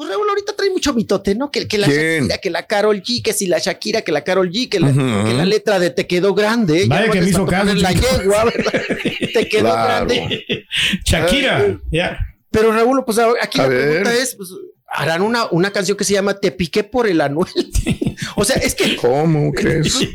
Pues Raúl ahorita trae mucho mitote, ¿no? Que, que la ¿Quién? Shakira, que la Carol G, que si la Shakira, que la Carol G, que la, Ujú. que la letra de te quedó grande. Vaya Ya que me hizo caso, la yegua, ¿verdad? Te quedó Claro. grande. Shakira, ya. Pero Raúl, pues aquí A la ver. pregunta es, pues, harán una, una canción que se llama Te piqué por el anuel. o sea, es que ¿Cómo crees?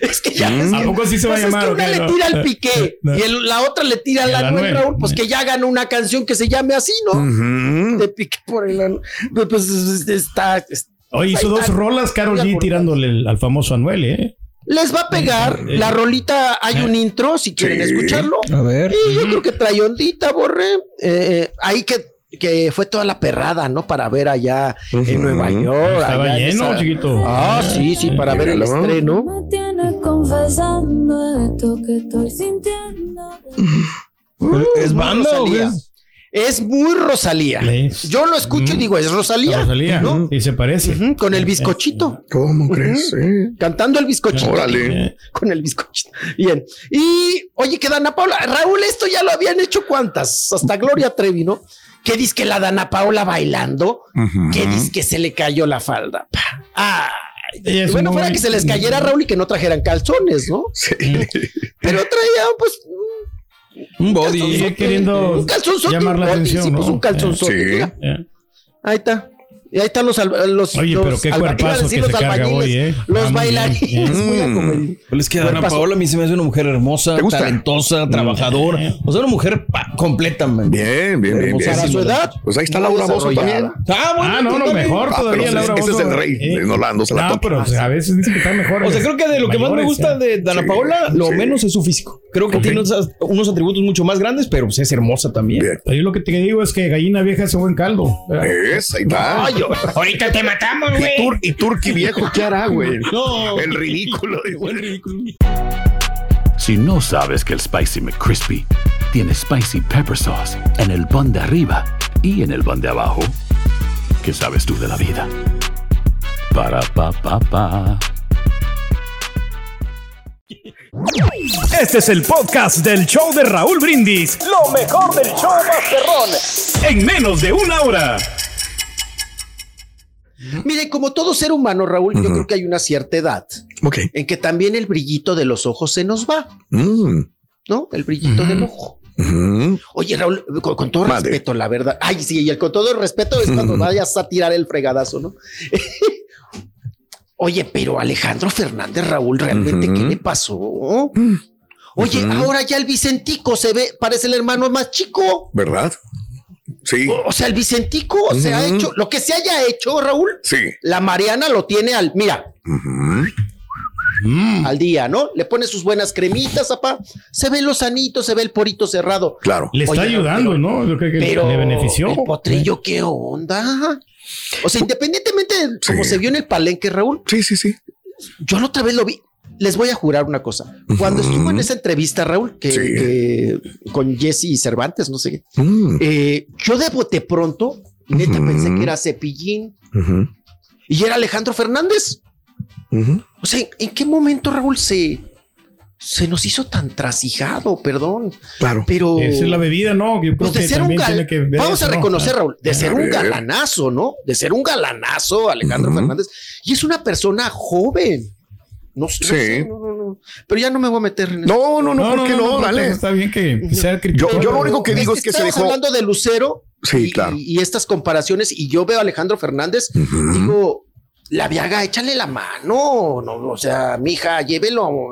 Es que ya Mm. es que- ¿A poco así se va a pues es llamar, que o una le No. tira al piqué No. y el- la otra le tira al El anuel, Anuel. Raúl, pues que ya hagan una canción que se llame así, ¿no? Te piqué por el anuel. Pues, pues, está, es- Oye, hizo dos está. rolas Carol G tirándole el- al famoso Anuel, ¿eh? Les va a pegar Eh, la rolita. Hay un intro, si quieren Sí. escucharlo. A ver. Y yo creo que trae ondita, borre. Eh, ahí que, que fue toda la perrada, ¿no? Para ver allá en. Nueva York. Estaba lleno, esa- chiquito. Ah, sí, sí, para ver el estreno. Me tienes confesando esto que estoy sintiendo. ¿Es banda o qué? Es muy Rosalía. Yo lo escucho y digo, es Rosalía. Rosalía, ¿no? Y se parece. Con el bizcochito. ¿Cómo crees? Cantando el bizcochito. Órale. Con el bizcochito. Bien. Y oye, que Dana Paula, Raúl, esto ya lo habían hecho cuántas, hasta Gloria Trevi, ¿no? Que dice que la Dana Paula bailando, Ujú. que dice que se le cayó la falda. Pa. Ah, bueno, muy- fuera que se les cayera a Raúl y que no trajeran calzones, ¿no? Sí. Pero traía, pues, Un body. Sigue queriendo un calzonzote. llamar la body, atención, sí, pues ¿no? un calzonzote. Sí. Eh. Ahí está. Y ahí están los, los Oye, los pero qué a cuerpazo que los se carga hoy, ¿eh? Los Ah, bailarines. Mm. Pero es que Ana. Paola a mí se me hace una mujer hermosa, talentosa, trabajadora. O sea, una mujer completa, man. Bien, bien, bien, Hermosa. bien. Para su edad. Pues ahí está Laura Bozo también. Ah, bueno. Ah, no, no, mejor Ah, todavía. pero Laura ese es el rey, Eh, no la- no se la No, toca. pero pues, a veces dice que está mejor. O sea, creo que de lo que más me gusta ya. de Dana Sí, Paola, lo menos es su físico. Creo que tiene unos, unos atributos mucho más grandes, pero pues es hermosa también. Bien. Yo lo que te digo es que gallina vieja hace buen caldo. Es, ahí está. Ay, yo- Ahorita te matamos, y, tur y Turqui viejo, ¿qué hará, güey? No. El ridículo. Ridículo. Si no sabes que el Spicy McCrispy tiene Spicy Pepper Sauce en el pan de arriba y en el pan de abajo, ¿qué sabes tú de la vida? Para, pa, pa, pa. Este es el podcast del show de Raúl Brindis. Lo mejor del show Masterrón. En menos de una hora. Mire, como todo ser humano, Raúl, yo creo que hay una cierta edad Ok. en que también el brillito de los ojos se nos va, Mm. ¿no? El brillito del ojo. Oye, Raúl, con, con todo Mande. respeto, la verdad. Ay, sí, y el con todo el respeto es cuando vayas a tirar el fregadazo, ¿no? Oye, pero Alejandro Fernández, Raúl, ¿realmente qué le pasó? Oye, Ujú. ahora ya el Vicentico se ve, parece el hermano más chico. ¿Verdad? Sí. O, o sea, el Vicentico se ha hecho, lo que se haya hecho, Raúl, Sí. la Mariana lo tiene al, mira, Ujú. al día, ¿no? Le pone sus buenas cremitas, papá. Se ve los anitos, se ve el porito cerrado. Claro. Le está Oye, ayudando, pero- ¿no? Yo creo que Pero le benefició. el potrillo, ¿qué onda? O sea, independientemente de cómo Sí. se vio en el palenque, Raúl, Sí, sí, sí. yo la otra vez lo vi. Les voy a jurar una cosa. Cuando estuvo en esa entrevista, Raúl, que, Sí. que- con Jesse Cervantes, no sé qué, Mm. eh, yo de bote pronto, neta, pensé que era Cepillín y era Alejandro Fernández. O sea, ¿en qué momento, Raúl, se, se nos hizo tan trasijado? Perdón, Claro. pero... Esa es la bebida, ¿no? Yo creo Pues de que ser un también gal- tiene que ver Vamos eso, a ¿no? reconocer, Raúl, de ser un galanazo, ¿no? De ser un galanazo, Alejandro. Fernández. Y es una persona joven. No sé, no Sí. no, no, no. Pero ya no me voy a meter en. No, no, no, ¿por qué no? Dale. Está bien que sea Yo, yo lo único que digo es que se estamos dejó. hablando de Lucero Sí, y, claro. y- y estas comparaciones, y yo veo a Alejandro Fernández, Ujú. digo, la viaga, échale la mano, no, o sea, mija, llévelo.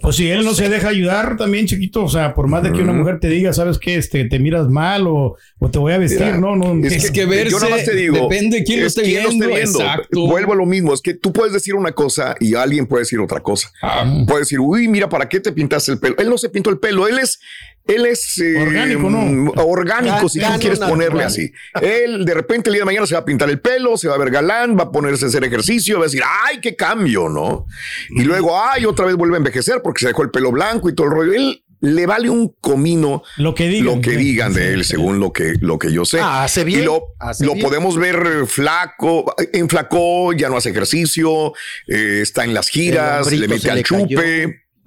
Pues si él no se deja ayudar también, chiquito, o sea, por más de que una mujer te diga, ¿sabes qué? Este, te miras mal o, o te voy a vestir, Mira, no, no. es Es que verse yo nada más te digo, depende de quién lo es esté quién lo viendo. Exacto. Vuelvo a lo mismo, es que tú puedes decir una cosa y alguien puede decir otra cosa. Ah, Puede decir, uy, mira, ¿para qué te pintaste el pelo? Él no se pintó el pelo, él es Él es eh, Orgánico, ¿no? mm, Orgánico, si tú quieres ponerle así. Él de repente el día de mañana se va a pintar el pelo, se va a ver galán, va a ponerse a hacer ejercicio, va a decir, ay, qué cambio, ¿no? Y luego, ay, otra vez vuelve a envejecer porque se dejó el pelo blanco y todo el rollo. Él le vale un comino Lo que digan. lo que digan de él, según lo que, lo que yo sé. Ah, hace bien, Y lo, hace lo bien. podemos ver flaco, enflacó, ya no hace ejercicio, eh, está en las giras, le mete al cayó.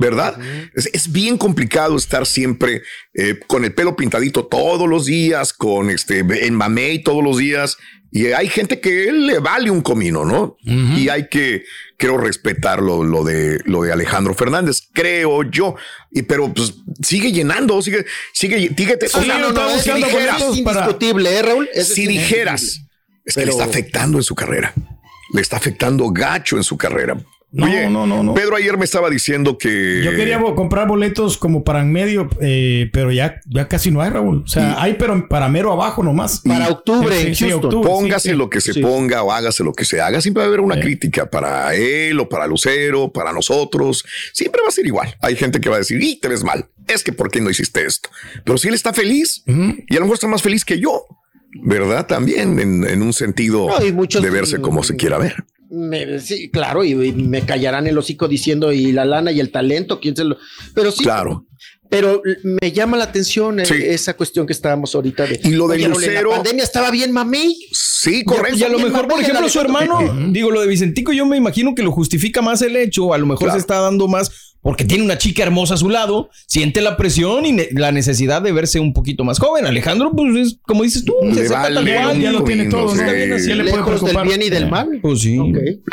¿Verdad? es, es bien complicado estar siempre eh, con el pelo pintadito todos los días, con este en mamey todos los días. Y hay gente que le vale un comino, ¿no? Y hay que, creo, respetarlo, lo de, lo de Alejandro Fernández, creo yo. Y pero pues sigue llenando, sigue, sigue, dígate, Sí, no, no, no, si dijeras, boletos Es indiscutible, ¿eh, Raúl? Eso si es dijeras, es que le está afectando en su carrera. Le está afectando gacho en su carrera. No, no, no, no. Pedro ayer me estaba diciendo que Yo quería comprar boletos como para en medio, eh, pero ya, ya casi no hay, Raúl. O sea, hay, pero para mero abajo nomás. Para octubre Sí, en sí, Houston. octubre, póngase sí, sí. lo que se sí. ponga o hágase lo que se haga, siempre va a haber una crítica para él o para Lucero, para nosotros. Siempre va a ser igual. Hay gente que va a decir, y te ves mal. Es que ¿por qué no hiciste esto? Pero si él está feliz y a lo mejor está más feliz que yo, ¿verdad? También en, en un sentido No, y muchos- de verse como se quiera ver. Me- sí, claro, y, y me callarán el hocico diciendo y la lana y el talento, quién se lo. Pero sí, Claro. pero me llama la atención eh, Sí. esa cuestión que estábamos ahorita de. Y lo de Lucero- La pandemia estaba bien, mami. Sí, correcto. Y a lo mejor, por ejemplo, su hermano, digo, lo de Vicentico, yo me imagino que lo justifica más el hecho, a lo mejor Claro. se está dando más porque tiene una chica hermosa a su lado, siente la presión y ne- la necesidad de verse un poquito más joven. Alejandro, pues es como dices tú, Le se acepta tal vale cual, ya lo tiene todo, ¿no? Está bien, así le puede Lejos del preocupar. bien y del mal. Pues sí.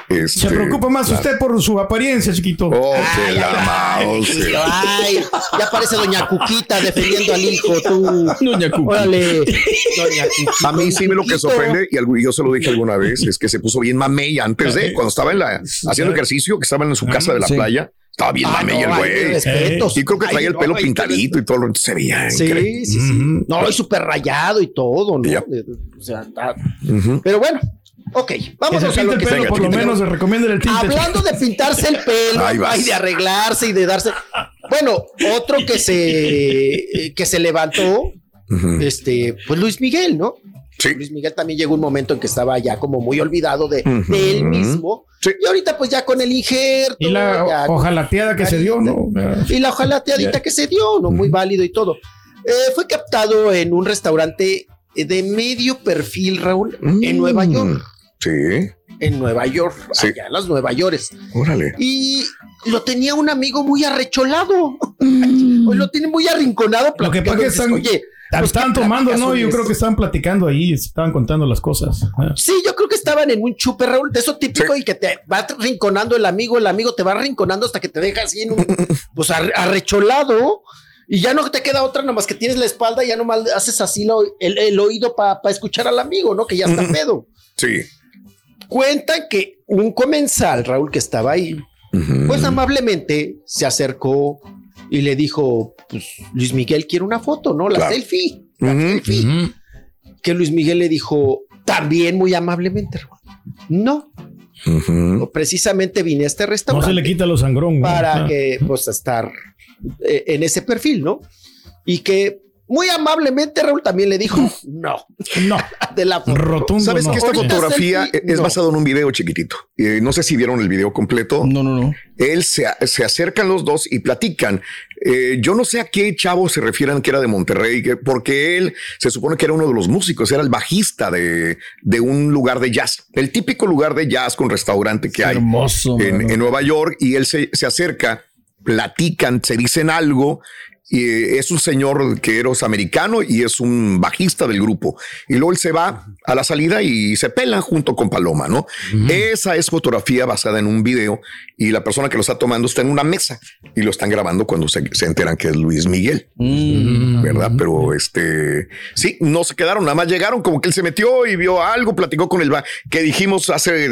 Este, Se preocupa más claro. usted por su apariencia, chiquito. Oh, Ay, la ay, mouse. ay, ya parece Doña Cuquita defendiendo al hijo, tú. Doña Cuca. Órale, Doña Cuquita. A mí sí me lo que sorprende, y yo se lo dije alguna vez, es que se puso bien mamey antes de, cuando estaba en la, haciendo ejercicio, que estaba en su casa de la Sí. playa, estaba bien Ah, no, el güey. Y creo que Ay, traía el no, pelo ay, pintadito y todo, lo- se veía Sí, increíble. sí, sí. No, y súper rayado y todo, ¿no? De- O sea, está- pero bueno, ok, Que vámonos a lo el que pelo, venga, por lo menos, se recomienda el tinte. Hablando de pintarse el pelo y de arreglarse y de darse. Bueno, otro que se que se levantó, este, pues Luis Miguel, ¿no? Sí. Luis Miguel también llegó un momento en que estaba ya como muy olvidado de, él mismo. Sí. Y ahorita, pues ya con el injerto. Y la ojalateada que se dio, ¿no? y la ojalateadita que se dio, ¿no? Muy válido y todo. Eh, fue captado en un restaurante eh, de medio perfil, Raúl, en Mm. Nueva York. Sí, En Nueva York, Sí. allá en las Nueva York. órale. Y lo tenía un amigo muy arrecholado. Pues lo tiene muy arrinconado. Lo que pasa es que dices, están, Oye, pues, estaban ¿qué tomando, ¿no? Yo creo que estaban platicando ahí, estaban contando las cosas. Ah. Sí, yo creo que estaban en un chupe, Raúl, de eso típico y que te va rinconando el amigo, el amigo te va rinconando hasta que te deja así en un, pues ar- arrecholado y ya no te queda otra, nomás que tienes la espalda y ya nomás haces así lo- el, el oído para escuchar al amigo, ¿no? Que ya está pedo. Sí. Cuentan que un comensal, Raúl, que estaba ahí, pues amablemente se acercó y le dijo, pues Luis Miguel quiere una foto, ¿no? La Claro. selfie. La selfie. Que Luis Miguel le dijo también muy amablemente, no, precisamente vine a este No restaurante se le quita los sangrón. ¿no? para Ah. que pues estar eh, en ese perfil, ¿no? Y que muy amablemente Raúl también le dijo no No, de la rotundo. Sabes no. que esta Ahorita fotografía selfie, es no. basada en un video chiquitito. Eh, no sé si vieron el video completo. No, no, no. Él se, se acercan los dos y platican. Eh, yo no sé a qué chavo se refieren que era de Monterrey, que- porque él se supone que era uno de los músicos, era el bajista de, de un lugar de jazz, el típico lugar de jazz con restaurante que hay Hermoso. en, en Nueva York y él se, se acerca, platican, se dicen algo. Y eh, es un señor que era americano y es un bajista del grupo. Y luego él se va a la salida y se pelan junto con Paloma, ¿no? Esa es fotografía basada en un video y la persona que lo está tomando está en una mesa y lo están grabando cuando se, se enteran que es Luis Miguel, Mm. ¿verdad? Pero este, sí, no se quedaron, nada más llegaron como que él se metió y vio algo, platicó con el que dijimos hace,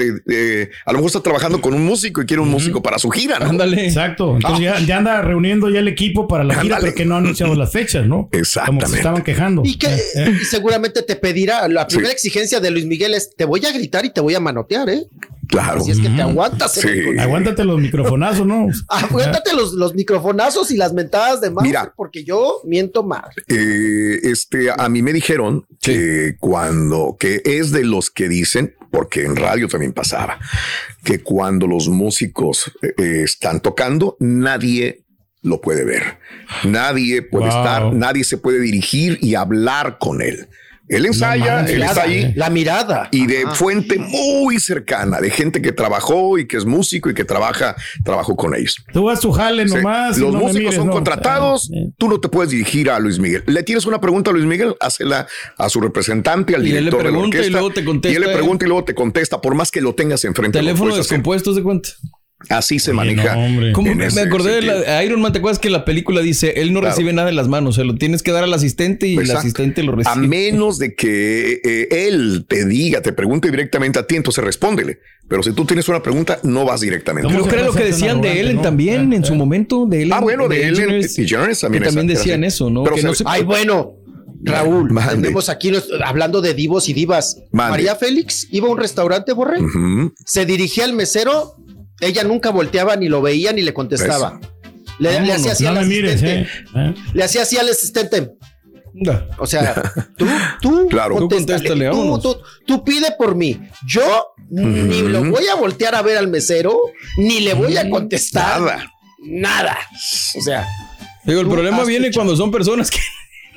a lo mejor está trabajando con un músico y quiere un músico para su gira, ¿no? Ándale. Exacto. Entonces ya, ya anda reuniendo ya el equipo para la gira, Que no ha anunciado las fechas, ¿no? Como que Exactamente. se estaban quejando. Y que Eh, eh. seguramente te pedirá, la primera exigencia de Luis Miguel es, te voy a gritar y te voy a manotear, ¿eh? Claro. Así es que te aguantas. en Sí. el. Aguántate los microfonazos, ¿no? Aguántate los, los microfonazos y las mentadas de madre, Mira. porque yo miento mal. Eh, este, a mí me dijeron que cuando, que es de los que dicen, porque en radio también pasaba, que cuando los músicos eh, eh, están tocando, nadie lo puede ver. Nadie puede Wow. estar, nadie se puede dirigir y hablar con él. Él ensaya, él está ahí. La mirada. Y de Ajá. fuente muy cercana, de gente que trabajó y que es músico y que trabaja, trabajó con ellos. Tú vas tu jale Sí. nomás. Los no músicos mires, son no. contratados. Ah, eh. Tú no te puedes dirigir a Luis Miguel. Le tienes una pregunta a Luis Miguel, hazla a su representante, al Y él le director de la pregunta y orquesta. luego te contesta Y él le él. pregunta y luego te contesta, por más que lo tengas enfrente. Teléfono descompuesto, ¿de cuenta? Así se Oye, maneja. no. ¿Cómo me ese acordé de la, Iron Man? ¿Te acuerdas que la película dice él no Claro. recibe nada en las manos? Se lo tienes que dar al asistente y el asistente lo A recibe. menos de que eh, él te diga, te pregunte directamente a ti, entonces respóndele. Pero si tú tienes una pregunta, no vas directamente. ¿Cómo Creo lo que decían de Ellen no? también Eh, en su eh. momento. De Ellen, Ah, bueno, de Ellen Engineers, DeGeneres también que también decían así. eso, ¿no? Pero que no se- Ay, bueno. Raúl, Mande. tenemos aquí hablando de divos y divas. Mande. María Félix iba a un restaurante, Borre, se dirigía al mesero, ella nunca volteaba ni lo veía ni le contestaba. Le, le Vámonos, hacía así no al mires, asistente. eh. Eh. Le hacía así al asistente. O sea, tú, tú, Claro. Tú tú, tú, tú pide por mí. Yo ni lo voy a voltear a ver al mesero, ni le voy a contestar. Nada. Nada. O sea, Digo, el problema viene cuando son personas que.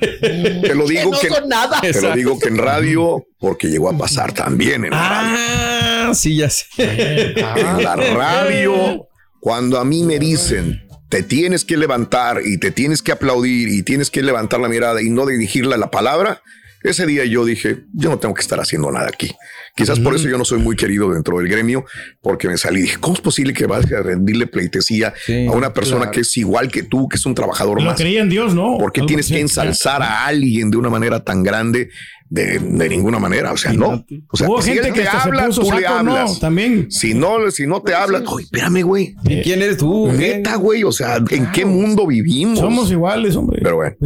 Te lo que digo no que, son nada. te lo digo que en radio, porque llegó a pasar también en radio. Ah, sí, ya sé. La radio, cuando a mí me dicen, te tienes que levantar y te tienes que aplaudir y tienes que levantar la mirada y no dirigirle la palabra, ese día yo dije, yo no tengo que estar haciendo nada aquí. Quizás por eso yo no soy muy querido dentro del gremio, porque me salí y dije, ¿cómo es posible que vayas a rendirle pleitesía Sí, a una persona claro. que es igual que tú, que es un trabajador Lo más? creía en Dios, ¿no? ¿Por qué Algo tienes que ensalzar a alguien de una manera tan grande? De, de ninguna manera, o sea, no. O sea, Hubo si gente él que te habla, puso tú le hablas. También. Si no, si no te hablan, oye, espérame, güey. ¿Y quién eres tú? ¿Qué? Neta, güey, o sea, ¿en qué mundo vivimos? Somos iguales, hombre. Pero bueno,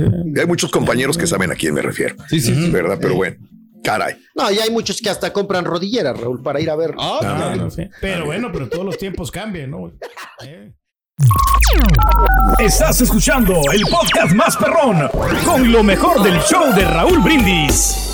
hay muchos compañeros que saben a quién me refiero. Sí, sí, sí. ¿Verdad? Pero bueno, caray. No, y hay muchos que hasta compran rodilleras, Raúl, para ir a ver. Ah, no sé. Pero bueno, pero todos los tiempos cambian, ¿no? Eh. Estás escuchando el podcast más perrón con lo mejor del show de Raúl Brindis.